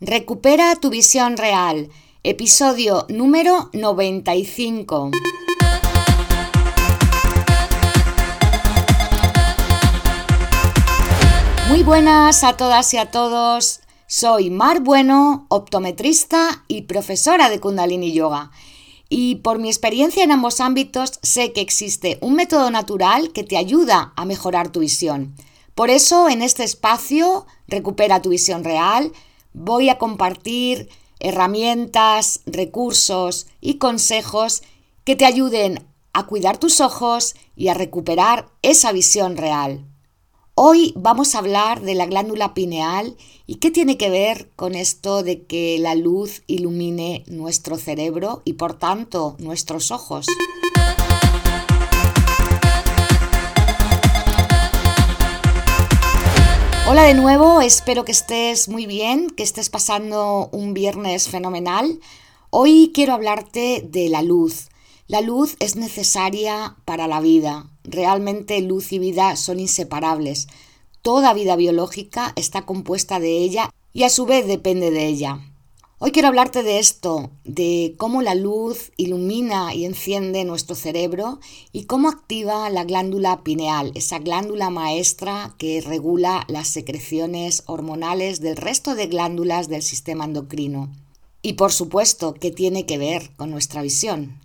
Recupera tu visión real, episodio número 95. Muy buenas a todas y a todos. Soy Mar Bueno, optometrista y profesora de Kundalini Yoga. Y por mi experiencia en ambos ámbitos sé que existe un método natural que te ayuda a mejorar tu visión. Por eso en este espacio, Recupera tu visión real, voy a compartir herramientas, recursos y consejos que te ayuden a cuidar tus ojos y a recuperar esa visión real. Hoy vamos a hablar de la glándula pineal y qué tiene que ver con esto de que la luz ilumine nuestro cerebro y por tanto nuestros ojos. Hola de nuevo, espero que estés muy bien, que estés pasando un viernes fenomenal. Hoy quiero hablarte de la luz. La luz es necesaria para la vida. Realmente luz y vida son inseparables. Toda vida biológica está compuesta de ella y a su vez depende de ella. Hoy quiero hablarte de esto, de cómo la luz ilumina y enciende nuestro cerebro y cómo activa la glándula pineal, esa glándula maestra que regula las secreciones hormonales del resto de glándulas del sistema endocrino. Y por supuesto, ¿qué tiene que ver con nuestra visión?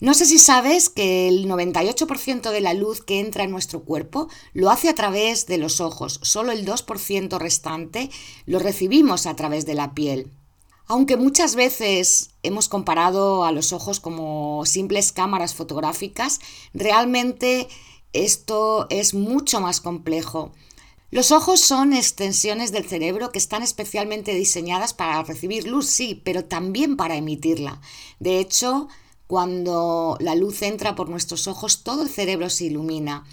No sé si sabes que el 98% de la luz que entra en nuestro cuerpo lo hace a través de los ojos, solo el 2% restante lo recibimos a través de la piel. Aunque muchas veces hemos comparado a los ojos como simples cámaras fotográficas, realmente esto es mucho más complejo. Los ojos son extensiones del cerebro que están especialmente diseñadas para recibir luz, sí, pero también para emitirla. De hecho, cuando la luz entra por nuestros ojos, todo el cerebro se ilumina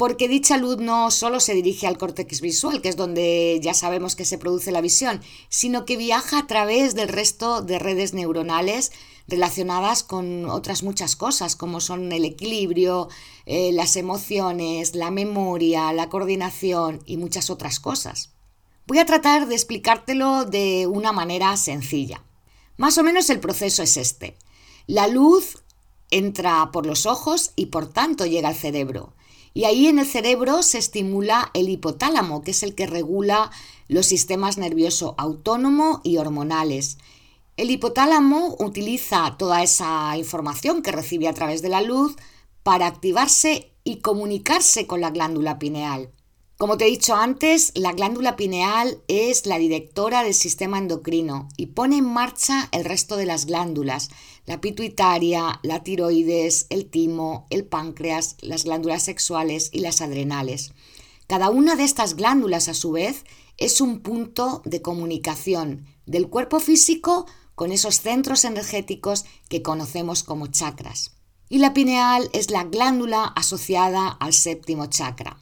porque dicha luz no solo se dirige al córtex visual, que es donde ya sabemos que se produce la visión, sino que viaja a través del resto de redes neuronales relacionadas con otras muchas cosas, como son el equilibrio, eh, las emociones, la memoria, la coordinación y muchas otras cosas. Voy a tratar de explicártelo de una manera sencilla. Más o menos el proceso es este. La luz entra por los ojos y por tanto llega al cerebro. Y ahí en el cerebro se estimula el hipotálamo, que es el que regula los sistemas nervioso autónomo y hormonales. El hipotálamo utiliza toda esa información que recibe a través de la luz para activarse y comunicarse con la glándula pineal. Como te he dicho antes, la glándula pineal es la directora del sistema endocrino y pone en marcha el resto de las glándulas, la pituitaria, la tiroides, el timo, el páncreas, las glándulas sexuales y las adrenales. Cada una de estas glándulas, a su vez, es un punto de comunicación del cuerpo físico con esos centros energéticos que conocemos como chakras. Y la pineal es la glándula asociada al séptimo chakra.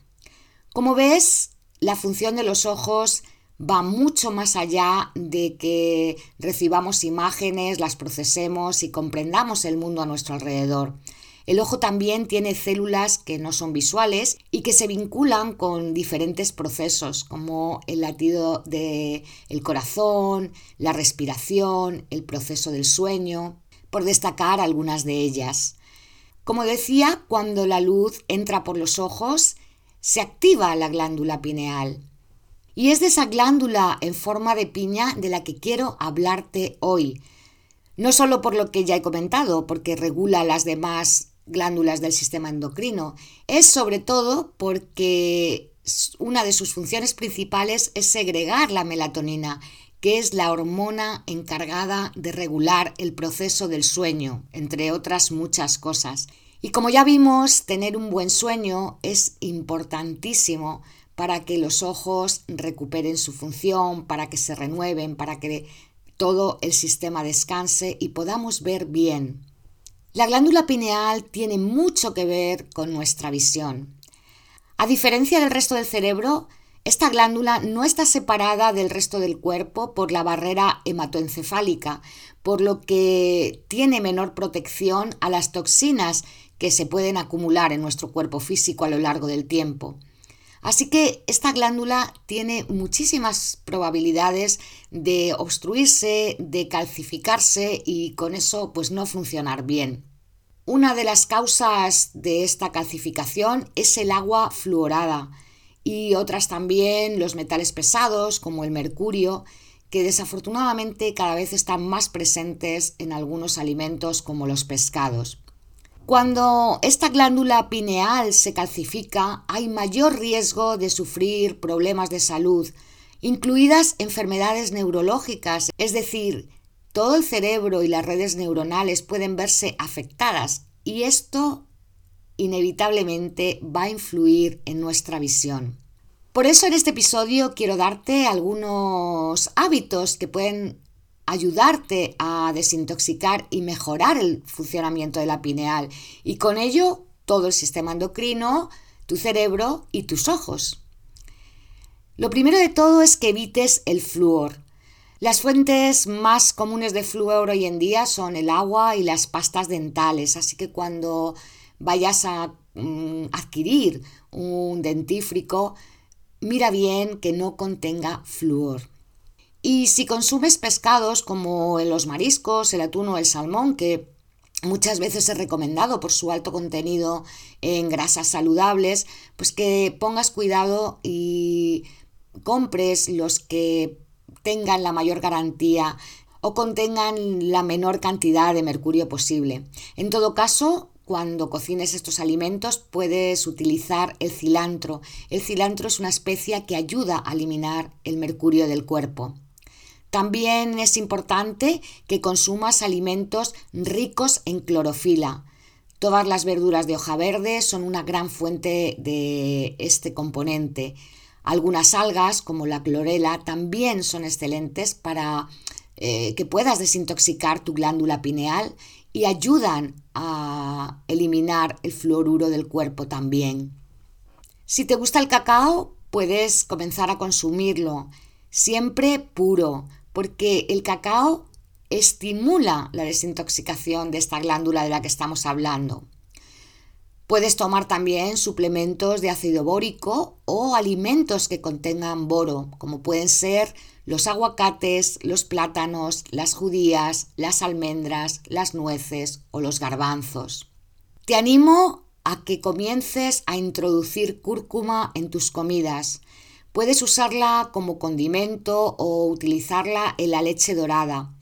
Como ves, la función de los ojos va mucho más allá de que recibamos imágenes, las procesemos y comprendamos el mundo a nuestro alrededor. El ojo también tiene células que no son visuales y que se vinculan con diferentes procesos como el latido del corazón, la respiración, el proceso del sueño, por destacar algunas de ellas. Como decía, cuando la luz entra por los ojos, se activa la glándula pineal. Y es de esa glándula en forma de piña de la que quiero hablarte hoy. No solo por lo que ya he comentado, porque regula las demás glándulas del sistema endocrino, es sobre todo porque una de sus funciones principales es segregar la melatonina, que es la hormona encargada de regular el proceso del sueño, entre otras muchas cosas. Y como ya vimos, tener un buen sueño es importantísimo para que los ojos recuperen su función, para que se renueven, para que todo el sistema descanse y podamos ver bien. La glándula pineal tiene mucho que ver con nuestra visión. A diferencia del resto del cerebro, esta glándula no está separada del resto del cuerpo por la barrera hematoencefálica, por lo que tiene menor protección a las toxinas que se pueden acumular en nuestro cuerpo físico a lo largo del tiempo. Así que esta glándula tiene muchísimas probabilidades de obstruirse, de calcificarse y con eso pues no funcionar bien. Una de las causas de esta calcificación es el agua fluorada y otras también los metales pesados como el mercurio que desafortunadamente cada vez están más presentes en algunos alimentos como los pescados. Cuando esta glándula pineal se calcifica, hay mayor riesgo de sufrir problemas de salud, incluidas enfermedades neurológicas, es decir, todo el cerebro y las redes neuronales pueden verse afectadas y esto inevitablemente va a influir en nuestra visión. Por eso en este episodio quiero darte algunos hábitos que pueden ayudarte a desintoxicar y mejorar el funcionamiento de la pineal y con ello todo el sistema endocrino, tu cerebro y tus ojos. Lo primero de todo es que evites el flúor. Las fuentes más comunes de flúor hoy en día son el agua y las pastas dentales, así que cuando vayas a mm, adquirir un dentífrico, mira bien que no contenga flúor. Y si consumes pescados como los mariscos, el atún o el salmón, que muchas veces es recomendado por su alto contenido en grasas saludables, pues que pongas cuidado y compres los que tengan la mayor garantía o contengan la menor cantidad de mercurio posible. En todo caso, cuando cocines estos alimentos puedes utilizar el cilantro. El cilantro es una especia que ayuda a eliminar el mercurio del cuerpo. También es importante que consumas alimentos ricos en clorofila. Todas las verduras de hoja verde son una gran fuente de este componente. Algunas algas, como la clorela, también son excelentes para eh, que puedas desintoxicar tu glándula pineal y ayudan a eliminar el fluoruro del cuerpo también. Si te gusta el cacao, puedes comenzar a consumirlo, siempre puro, porque el cacao estimula la desintoxicación de esta glándula de la que estamos hablando. Puedes tomar también suplementos de ácido bórico o alimentos que contengan boro, como pueden ser los aguacates, los plátanos, las judías, las almendras, las nueces o los garbanzos. Te animo a que comiences a introducir cúrcuma en tus comidas. Puedes usarla como condimento o utilizarla en la leche dorada.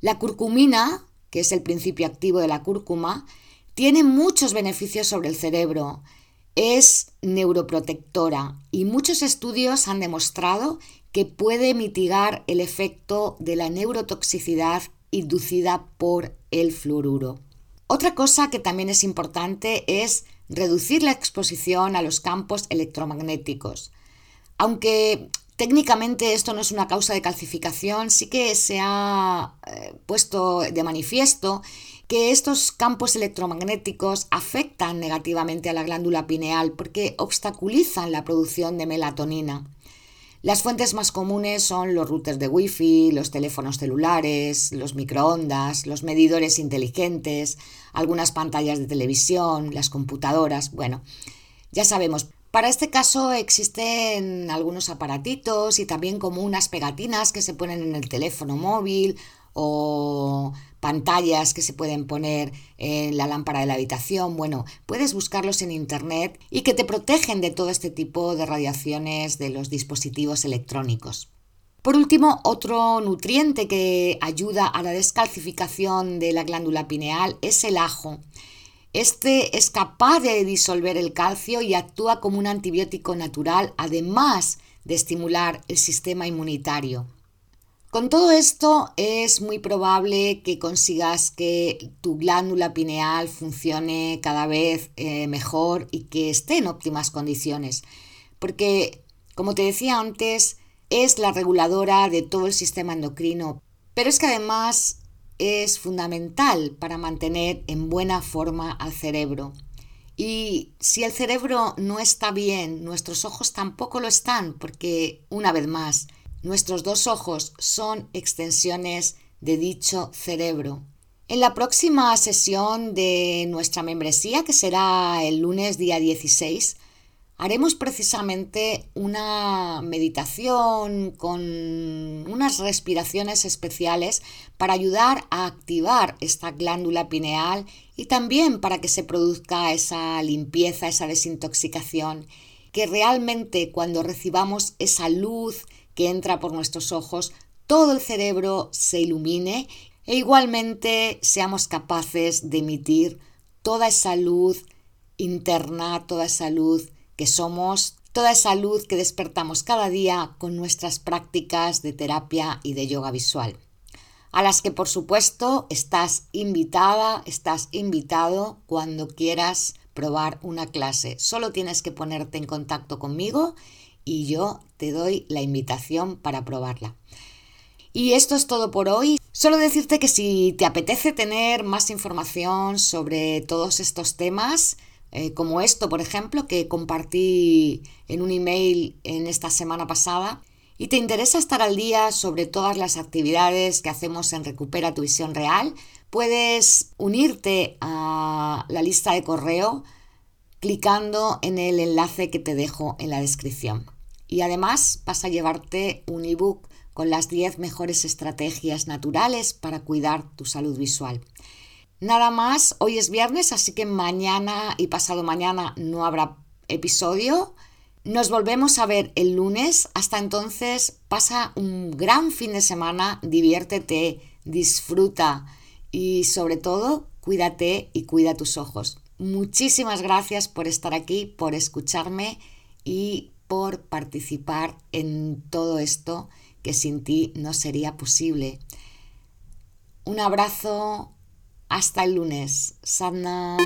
La curcumina, que es el principio activo de la cúrcuma, tiene muchos beneficios sobre el cerebro. Es neuroprotectora y muchos estudios han demostrado que puede mitigar el efecto de la neurotoxicidad inducida por el fluoruro. Otra cosa que también es importante es reducir la exposición a los campos electromagnéticos. Aunque técnicamente esto no es una causa de calcificación, sí que se ha eh, puesto de manifiesto que estos campos electromagnéticos afectan negativamente a la glándula pineal porque obstaculizan la producción de melatonina. Las fuentes más comunes son los routers de Wi-Fi, los teléfonos celulares, los microondas, los medidores inteligentes, algunas pantallas de televisión, las computadoras. Bueno, ya sabemos, para este caso existen algunos aparatitos y también como unas pegatinas que se ponen en el teléfono móvil o pantallas que se pueden poner en la lámpara de la habitación. Bueno, puedes buscarlos en internet y que te protegen de todo este tipo de radiaciones de los dispositivos electrónicos. Por último, otro nutriente que ayuda a la descalcificación de la glándula pineal es el ajo. Este es capaz de disolver el calcio y actúa como un antibiótico natural, además de estimular el sistema inmunitario. Con todo esto es muy probable que consigas que tu glándula pineal funcione cada vez eh, mejor y que esté en óptimas condiciones, porque, como te decía antes, es la reguladora de todo el sistema endocrino, pero es que además es fundamental para mantener en buena forma al cerebro. Y si el cerebro no está bien, nuestros ojos tampoco lo están, porque, una vez más, nuestros dos ojos son extensiones de dicho cerebro. En la próxima sesión de nuestra membresía, que será el lunes día 16, haremos precisamente una meditación con unas respiraciones especiales para ayudar a activar esta glándula pineal y también para que se produzca esa limpieza, esa desintoxicación, que realmente cuando recibamos esa luz que entra por nuestros ojos, todo el cerebro se ilumine e igualmente seamos capaces de emitir toda esa luz interna, toda esa luz que somos, toda esa luz que despertamos cada día con nuestras prácticas de terapia y de yoga visual. A las que por supuesto estás invitada, estás invitado cuando quieras probar una clase. Solo tienes que ponerte en contacto conmigo y yo te doy la invitación para probarla. Y esto es todo por hoy. Solo decirte que si te apetece tener más información sobre todos estos temas, eh, como esto, por ejemplo, que compartí en un email en esta semana pasada, y te interesa estar al día sobre todas las actividades que hacemos en Recupera tu visión real, puedes unirte a la lista de correo clicando en el enlace que te dejo en la descripción. Y además vas a llevarte un ebook con las 10 mejores estrategias naturales para cuidar tu salud visual. Nada más, hoy es viernes, así que mañana y pasado mañana no habrá episodio. Nos volvemos a ver el lunes. Hasta entonces, pasa un gran fin de semana, diviértete, disfruta y sobre todo, cuídate y cuida tus ojos. Muchísimas gracias por estar aquí, por escucharme y por participar en todo esto que sin ti no sería posible. Un abrazo hasta el lunes. Sadnam.